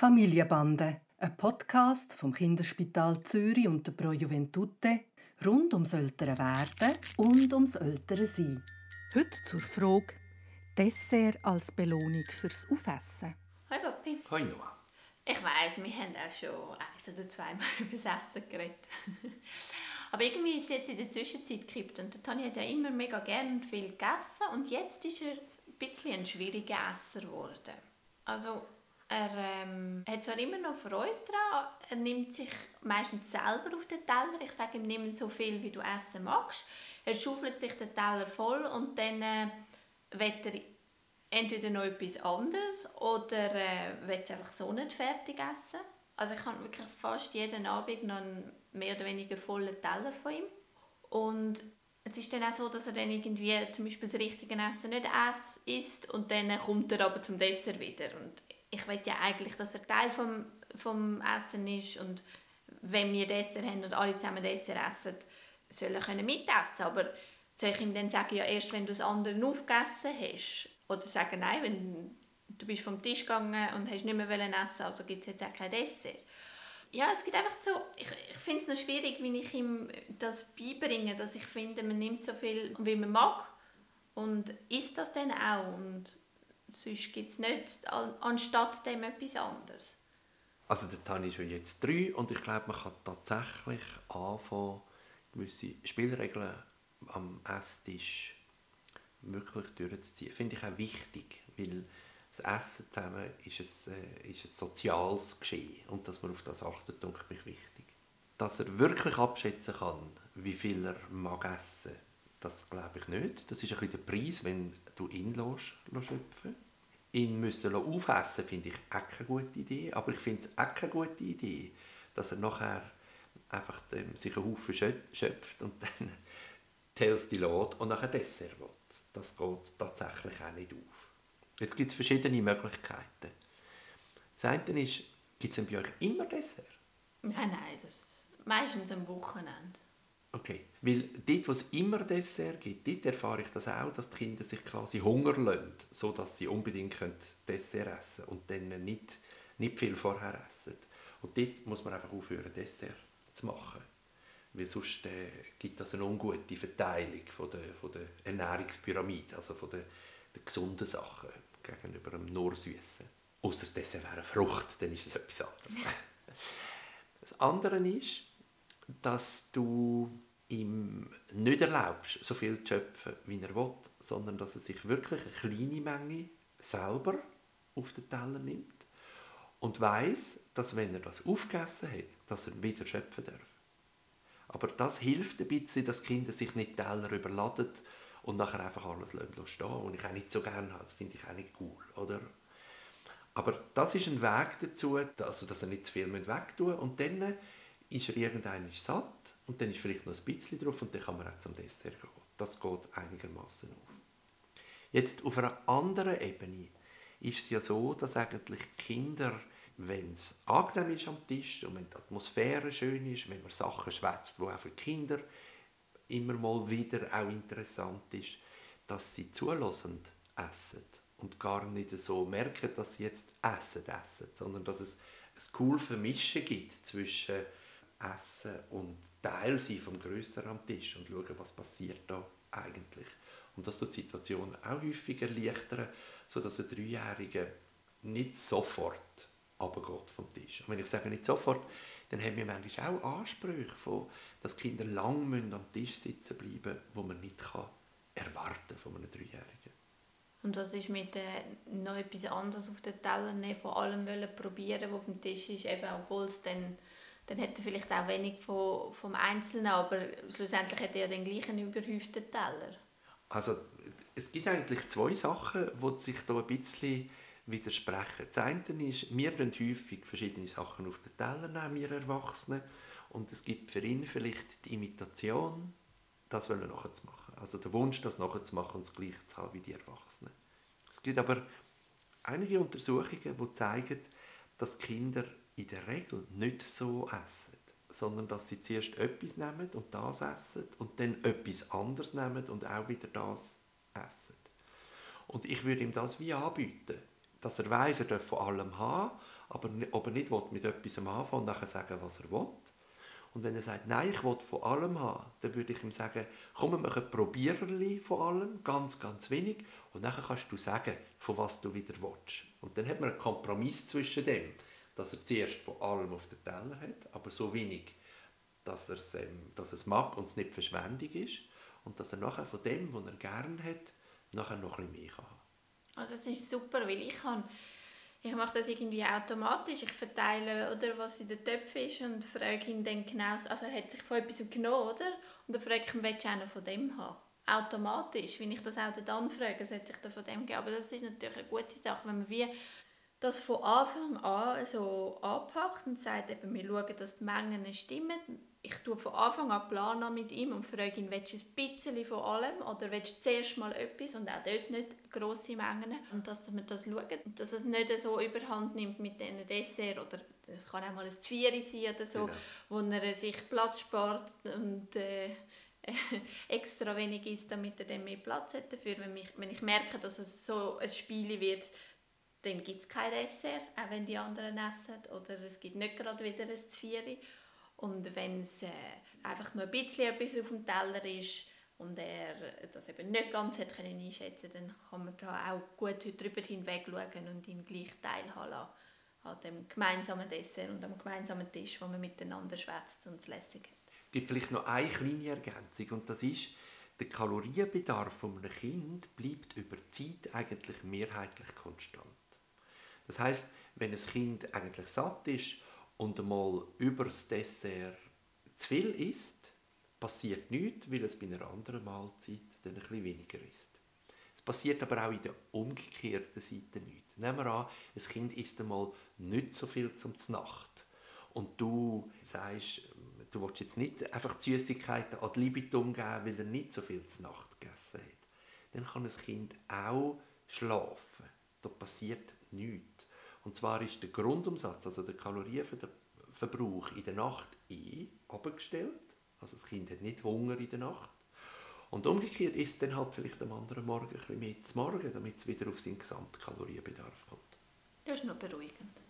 Familienbande, ein Podcast vom Kinderspital Zürich und der Pro Juventute rund ums ältere Werden und ums ältere Sein. Heute zur Frage Dessert als Belohnung fürs Aufessen. Hi Papi. Hi Noah. Ich weiss, wir haben auch schon ein oder zweimal über das Essen geredet. Aber irgendwie ist es jetzt in der Zwischenzeit gekippt und der Tani hat ja immer mega gerne und viel gegessen und jetzt ist er ein bisschen ein schwieriger Esser geworden. Also er ähm, hat zwar immer noch Freude daran, er nimmt sich meistens selber auf den Teller. Ich sage ihm, nimm so viel, wie du essen magst. Er schaufelt sich den Teller voll und dann äh, will er entweder noch etwas anderes oder äh, will es einfach so nicht fertig essen. Also ich habe wirklich fast jeden Abend noch einen mehr oder weniger vollen Teller von ihm. Und es ist dann auch so, dass er dann irgendwie zum Beispiel das richtige Essen nicht isst und dann kommt er aber zum Dessert wieder. Und ich will ja eigentlich, dass er Teil vom, vom Essen ist und wenn wir Dessert haben und alle zusammen Dessert essen, soll er können mitessen Aber soll ich ihm dann sagen, ja erst wenn du das andere aufgegessen hast? Oder sagen, nein, wenn du bist vom Tisch gegangen und hast nicht mehr essen also gibt es jetzt auch kein Dessert. Ja, es gibt einfach so, ich, ich finde es noch schwierig, wie ich ihm das beibringe, dass ich finde, man nimmt so viel, wie man mag und isst das dann auch und sonst gibt es nicht anstatt dem etwas anderes. Also der Tani ist ja jetzt drei und ich glaube, man kann tatsächlich anfangen, gewisse Spielregeln am Esstisch wirklich durchzuziehen. Finde ich auch wichtig, weil das Essen zusammen ist ein, äh, ist ein soziales Geschehen und dass man auf das achtet, denke ich wichtig. Dass er wirklich abschätzen kann, wie viel er mag essen, das glaube ich nicht. Das ist ein bisschen der Preis, wenn du ihn lässt, schöpfen Ihn müssen aufessen, finde ich auch keine gute Idee, aber ich finde es auch keine gute Idee, dass er nachher einfach ähm, sich einen Haufen schöpft und dann die Hälfte lädt und nachher Dessert will. Das geht tatsächlich auch nicht auf. Jetzt gibt es verschiedene Möglichkeiten. Das eine ist, gibt es bei euch immer Dessert? Nein, nein, das meistens am Wochenende. Okay, weil dort, wo es immer Dessert gibt, dort erfahre ich das auch, dass die Kinder sich quasi Hunger lassen, sodass sie unbedingt Dessert essen können und dann nicht, nicht viel vorher essen. Und dort muss man einfach aufhören, Dessert zu machen. Weil sonst äh, gibt das eine ungute Verteilung von der, von der Ernährungspyramide, also von der, der gesunden Sachen gegenüber dem nur Süßen. Außer das Dessert wäre eine Frucht, dann ist es etwas anderes. das andere ist, dass du ihm nicht erlaubst, so viel zu schöpfen, wie er will, sondern dass er sich wirklich eine kleine Menge selber auf den Teller nimmt und weiß, dass wenn er das aufgegessen hat, dass er wieder schöpfen darf. Aber das hilft ein bisschen, dass Kinder sich nicht Teller überladen und nachher einfach alles stehen und ich auch nicht so gerne habe. Das finde ich auch nicht cool, oder? Aber das ist ein Weg dazu, also dass er nicht zu viel wegtun muss. Und dann ist er irgendwann satt und dann ist vielleicht noch ein bisschen drauf und dann kann man auch zum Dessert gehen. Das geht einigermaßen auf. Jetzt auf einer anderen Ebene ist es ja so, dass eigentlich Kinder, wenn es angenehm ist am Tisch und wenn die Atmosphäre schön ist, wenn man Sachen schwätzt, wo auch für Kinder immer mal wieder auch interessant ist, dass sie zulassend essen und gar nicht so merken, dass sie jetzt essen, essen, sondern dass es ein cool Vermischen gibt zwischen Essen und Teil sein vom Größeren am Tisch und schauen, was passiert da eigentlich. Und das tut die Situation auch häufig erleichtern, sodass ein Dreijähriger nicht sofort runtergeht vom Tisch. Und wenn ich sage nicht sofort, dann haben wir manchmal auch Ansprüche, von, dass Kinder lang am Tisch sitzen bleiben wo man nicht kann erwarten von einem Dreijährigen. Und was ist mit äh, noch etwas anderes auf den Teller nehmen, von allem probieren, was auf dem Tisch ist, eben, obwohl es dann dann hat er vielleicht auch wenig von, vom Einzelnen, aber schlussendlich hat er den gleichen überhäuften Teller. Also es gibt eigentlich zwei Sachen, die sich da ein bisschen widersprechen. Das eine ist, wir nehmen häufig verschiedene Sachen auf den Teller nehmen, wir Erwachsene, und es gibt für ihn vielleicht die Imitation, das wollen nachzumachen. Also der Wunsch, das nachzumachen und das Gleiche zu haben wie die Erwachsenen. Es gibt aber einige Untersuchungen, die zeigen, dass Kinder in der Regel nicht so essen, sondern dass sie zuerst etwas nehmen und das essen und dann etwas anderes nehmen und auch wieder das essen. Und ich würde ihm das wie anbieten, dass er weiß, er darf von allem haben, aber ob er nicht mit etwas anfangen und nachher sagen, was er will. Und wenn er sagt, nein, ich will von allem haben, dann würde ich ihm sagen, komm, wir machen Probiererli von allem, ganz, ganz wenig, und dann kannst du sagen, von was du wieder willst. Und dann hat man einen Kompromiss zwischen dem, dass er zuerst von allem auf den Teller hat, aber so wenig, dass, er es, ähm, dass es mag und es nicht Verschwendung ist, und dass er nachher von dem, was er gerne hat, nachher noch ein bisschen mehr kann. Oh, das ist super, weil ich kann ich mache das irgendwie automatisch. Ich verteile, oder, was in den Töpfen ist und frage ihn dann genau, also er hat sich von etwas genommen, oder? Und dann frage ich ihn, willst du einen von dem haben? Automatisch, wenn ich das auch dann frage, sollte ich dann von dem geben. Aber das ist natürlich eine gute Sache, wenn man wie das von Anfang an so anpackt und sagt, eben, wir schauen, dass die Mengen stimmen, ich tue von Anfang an planen mit ihm und frage ihn, willst du ein bisschen von allem oder willst du zuerst mal etwas und auch dort nicht grosse Mengen und dass wir das schauen, dass es nicht so überhand nimmt mit diesen Dessert oder es kann auch mal ein Zwiebel sein oder so, genau. wo er sich Platz spart und äh, extra wenig isst, damit er dann mehr Platz hat dafür. Wenn ich, wenn ich merke, dass es so ein Spiel wird, dann gibt es kein Dessert, auch wenn die anderen essen oder es gibt nicht gerade wieder ein Zwiebel und wenn es äh, einfach nur ein bisschen etwas auf dem Teller ist und er das eben nicht ganz hat können einschätzen dann kann man da auch gut drüber hinweg schauen und ihn gleich teilhaben lassen an dem gemeinsamen Dessert und am gemeinsamen Tisch, wo man miteinander schwätzt und es lässig hat. Es gibt vielleicht noch eine kleine Ergänzung und das ist, der Kalorienbedarf eines Kind bleibt über die Zeit eigentlich mehrheitlich konstant. Das heißt, wenn ein Kind eigentlich satt ist und einmal über das Dessert zu viel isst, passiert nichts, weil es bei einer anderen Mahlzeit dann ein bisschen weniger ist. Es passiert aber auch in der umgekehrten Seite nichts. Nehmen wir an, ein Kind isst einmal nicht so viel zum Nacht und du sagst, du willst jetzt nicht einfach die Süßigkeiten ad libitum geben, weil er nicht so viel zur Nacht gegessen hat. Dann kann ein Kind auch schlafen. Da passiert nichts. Und zwar ist der Grundumsatz, also der Kalorienverbrauch in der Nacht eh abgestellt. Also das Kind hat nicht Hunger in der Nacht. Und umgekehrt ist es dann halt vielleicht am anderen Morgen ein bisschen mehr zu Morgen, damit es wieder auf seinen Gesamtkalorienbedarf kommt. Das ist noch beruhigend.